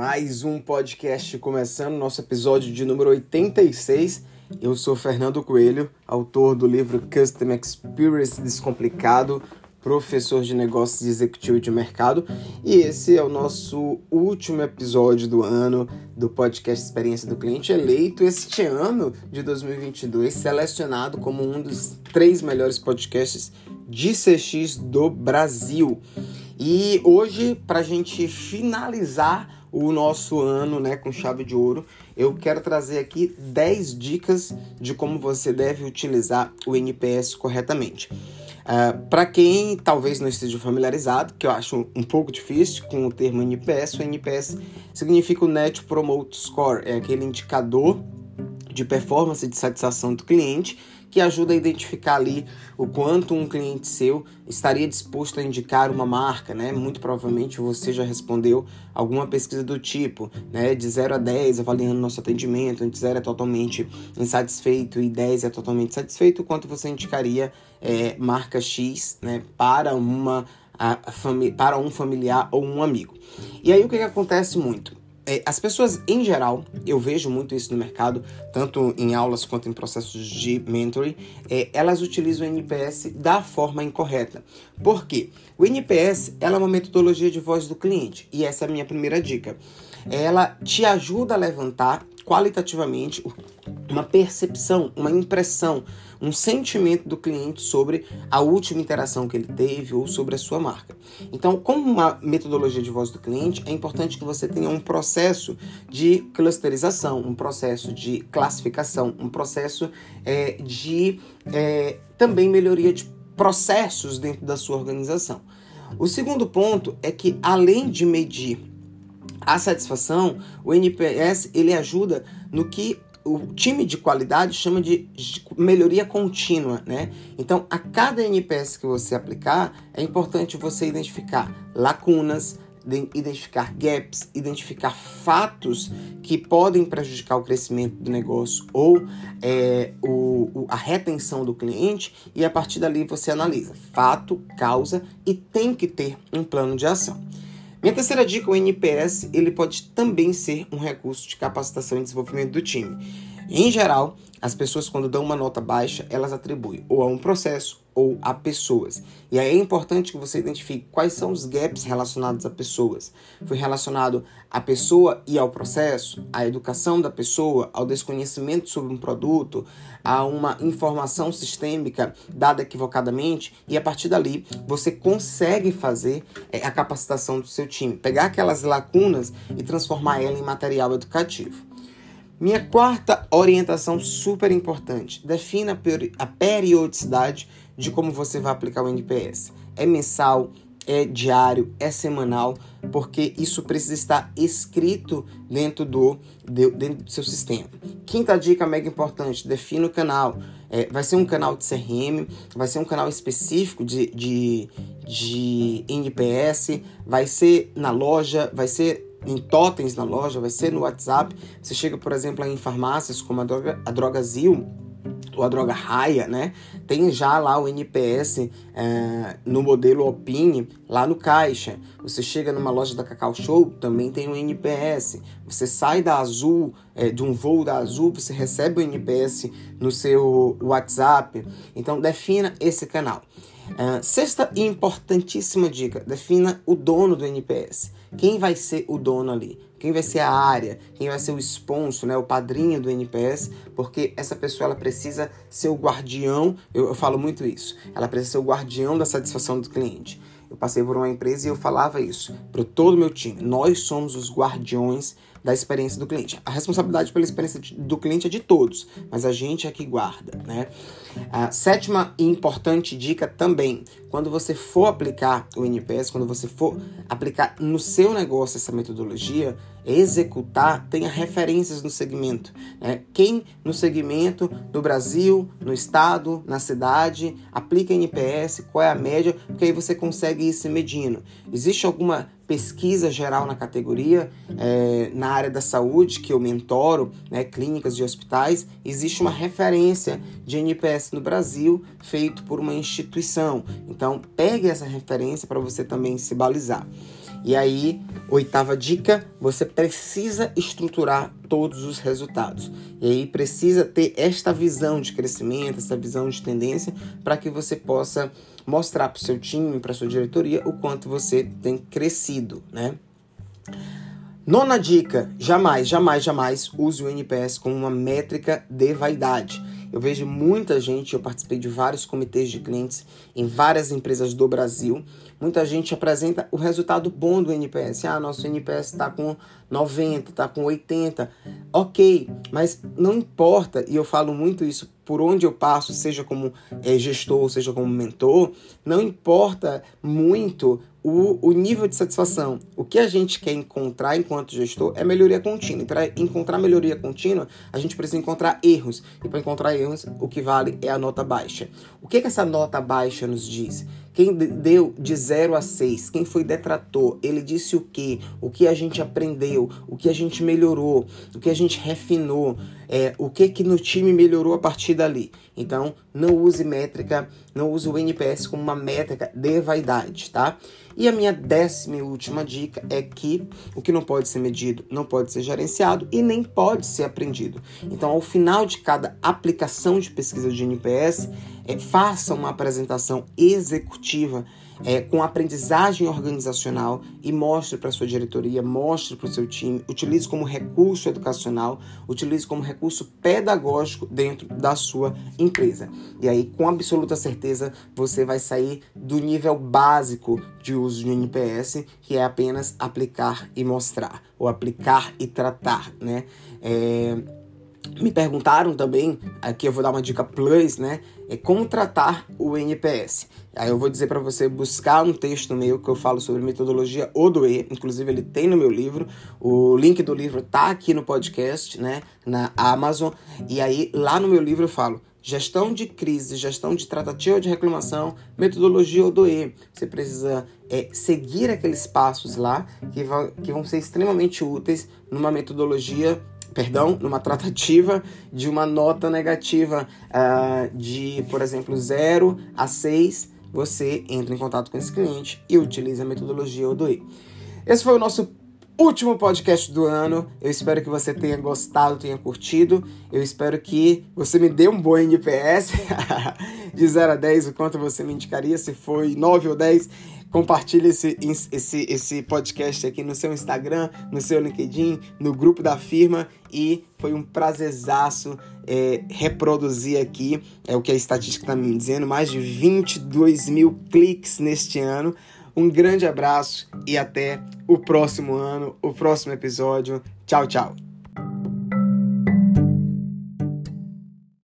Mais um podcast começando, nosso episódio de número 86. Eu sou Fernando Coelho, autor do livro Custom Experience Descomplicado, professor de negócios e executivo de mercado, e esse é o nosso último episódio do ano do podcast Experiência do Cliente, eleito este ano de 2022, selecionado como um dos três melhores podcasts de CX do Brasil. E hoje, para a gente finalizar o nosso ano né, com chave de ouro, eu quero trazer aqui 10 dicas de como você deve utilizar o NPS corretamente. Uh, para quem talvez não esteja familiarizado, que eu acho um pouco difícil com o termo NPS, o NPS significa o Net Promote Score, é aquele indicador de performance de satisfação do cliente que ajuda a identificar ali o quanto um cliente seu estaria disposto a indicar uma marca, né? Muito provavelmente você já respondeu alguma pesquisa do tipo, né? De 0 a 10 avaliando nosso atendimento, onde 0 é totalmente insatisfeito e 10 é totalmente satisfeito, quanto você indicaria é, marca X, né? Para uma para um familiar ou um amigo. E aí o que, que acontece muito? É, as pessoas em geral, eu vejo muito isso no mercado, tanto em aulas quanto em processos de mentoring, é, elas utilizam o NPS da forma incorreta. Por quê? O NPS ela é uma metodologia de voz do cliente e essa é a minha primeira dica. Ela te ajuda a levantar qualitativamente uma percepção, uma impressão, um sentimento do cliente sobre a última interação que ele teve ou sobre a sua marca. Então, como uma metodologia de voz do cliente, é importante que você tenha um processo de clusterização, um processo de classificação, um processo é, de é, também melhoria de processos dentro da sua organização. O segundo ponto é que, além de medir a satisfação, o NPS ele ajuda no que o time de qualidade chama de melhoria contínua, né? Então, a cada NPS que você aplicar, é importante você identificar lacunas, identificar gaps, identificar fatos que podem prejudicar o crescimento do negócio ou é, o, o, a retenção do cliente e a partir dali você analisa fato, causa e tem que ter um plano de ação. Minha terceira dica, o NPS, ele pode também ser um recurso de capacitação e desenvolvimento do time. Em geral, as pessoas quando dão uma nota baixa, elas atribuem ou a um processo ou a pessoas. E aí é importante que você identifique quais são os gaps relacionados a pessoas. Foi relacionado à pessoa e ao processo, à educação da pessoa, ao desconhecimento sobre um produto, a uma informação sistêmica dada equivocadamente e a partir dali você consegue fazer é, a capacitação do seu time, pegar aquelas lacunas e transformar ela em material educativo. Minha quarta orientação super importante: defina a periodicidade de como você vai aplicar o NPS. É mensal, é diário, é semanal, porque isso precisa estar escrito dentro do, dentro do seu sistema. Quinta dica mega importante: defina o canal. É, vai ser um canal de CRM, vai ser um canal específico de, de, de NPS, vai ser na loja, vai ser em totens na loja, vai ser no WhatsApp. Você chega, por exemplo, em farmácias como a Droga, a Drogazil ou a Droga Raia, né? Tem já lá o NPS é, no modelo Opine, lá no caixa. Você chega numa loja da Cacau Show, também tem o NPS. Você sai da Azul, é, de um voo da Azul, você recebe o NPS no seu WhatsApp. Então, defina esse canal. Uh, sexta e importantíssima dica: defina o dono do NPS. Quem vai ser o dono ali? Quem vai ser a área? Quem vai ser o sponsor, né? o padrinho do NPS? Porque essa pessoa ela precisa ser o guardião. Eu, eu falo muito isso. Ela precisa ser o guardião da satisfação do cliente. Eu passei por uma empresa e eu falava isso para todo o meu time. Nós somos os guardiões da experiência do cliente. A responsabilidade pela experiência do cliente é de todos, mas a gente é que guarda, né? A sétima e importante dica também, quando você for aplicar o NPS, quando você for aplicar no seu negócio essa metodologia, executar, tenha referências no segmento. Né? Quem no segmento, no Brasil, no estado, na cidade, aplica NPS, qual é a média, porque aí você consegue ir se medindo. Existe alguma pesquisa geral na categoria, é, na área da saúde, que eu mentoro, né, clínicas e hospitais, existe uma referência de NPS no Brasil feito por uma instituição. Então, pegue essa referência para você também se balizar. E aí, oitava dica, você precisa estruturar todos os resultados. E aí precisa ter esta visão de crescimento, essa visão de tendência, para que você possa mostrar para o seu time, para sua diretoria, o quanto você tem crescido, né? Nona dica: jamais, jamais, jamais use o NPS como uma métrica de vaidade. Eu vejo muita gente, eu participei de vários comitês de clientes em várias empresas do Brasil. Muita gente apresenta o resultado bom do NPS. Ah, nosso NPS está com 90, está com 80. Ok, mas não importa, e eu falo muito isso por onde eu passo, seja como é, gestor, seja como mentor, não importa muito o, o nível de satisfação. O que a gente quer encontrar enquanto gestor é melhoria contínua. E para encontrar melhoria contínua, a gente precisa encontrar erros. E para encontrar erros, o que vale é a nota baixa. O que, que essa nota baixa nos diz? Quem deu de 0 a 6? Quem foi detrator? Ele disse o que? O que a gente aprendeu? O que a gente melhorou? O que a gente refinou? É, o que que no time melhorou a partir dali? Então, não use métrica, não use o NPS como uma métrica de vaidade, tá? E a minha décima e última dica é que o que não pode ser medido não pode ser gerenciado e nem pode ser aprendido. Então, ao final de cada aplicação de pesquisa de NPS, é, faça uma apresentação executiva é, com aprendizagem organizacional e mostre para sua diretoria, mostre para o seu time, utilize como recurso educacional, utilize como recurso pedagógico dentro da sua empresa. E aí, com absoluta certeza, você vai sair do nível básico de uso de NPS, que é apenas aplicar e mostrar, ou aplicar e tratar, né? É, me perguntaram também, aqui eu vou dar uma dica plus, né? É como tratar o NPS. Aí eu vou dizer para você buscar um texto meu que eu falo sobre metodologia ODOE, inclusive ele tem no meu livro. O link do livro tá aqui no podcast, né, na Amazon. E aí lá no meu livro eu falo gestão de crise, gestão de tratativa de reclamação, metodologia ODOE. Você precisa é, seguir aqueles passos lá que vão, que vão ser extremamente úteis numa metodologia perdão, numa tratativa de uma nota negativa uh, de, por exemplo, 0 a 6, você entra em contato com esse cliente e utiliza a metodologia ODOE. Esse foi o nosso último podcast do ano. Eu espero que você tenha gostado, tenha curtido. Eu espero que você me dê um bom NPS de 0 a 10, o quanto você me indicaria, se foi 9 ou 10 Compartilhe esse, esse, esse podcast aqui no seu Instagram, no seu LinkedIn, no grupo da firma e foi um prazerzaço é, reproduzir aqui, é o que a estatística está me dizendo, mais de 22 mil cliques neste ano. Um grande abraço e até o próximo ano, o próximo episódio. Tchau, tchau.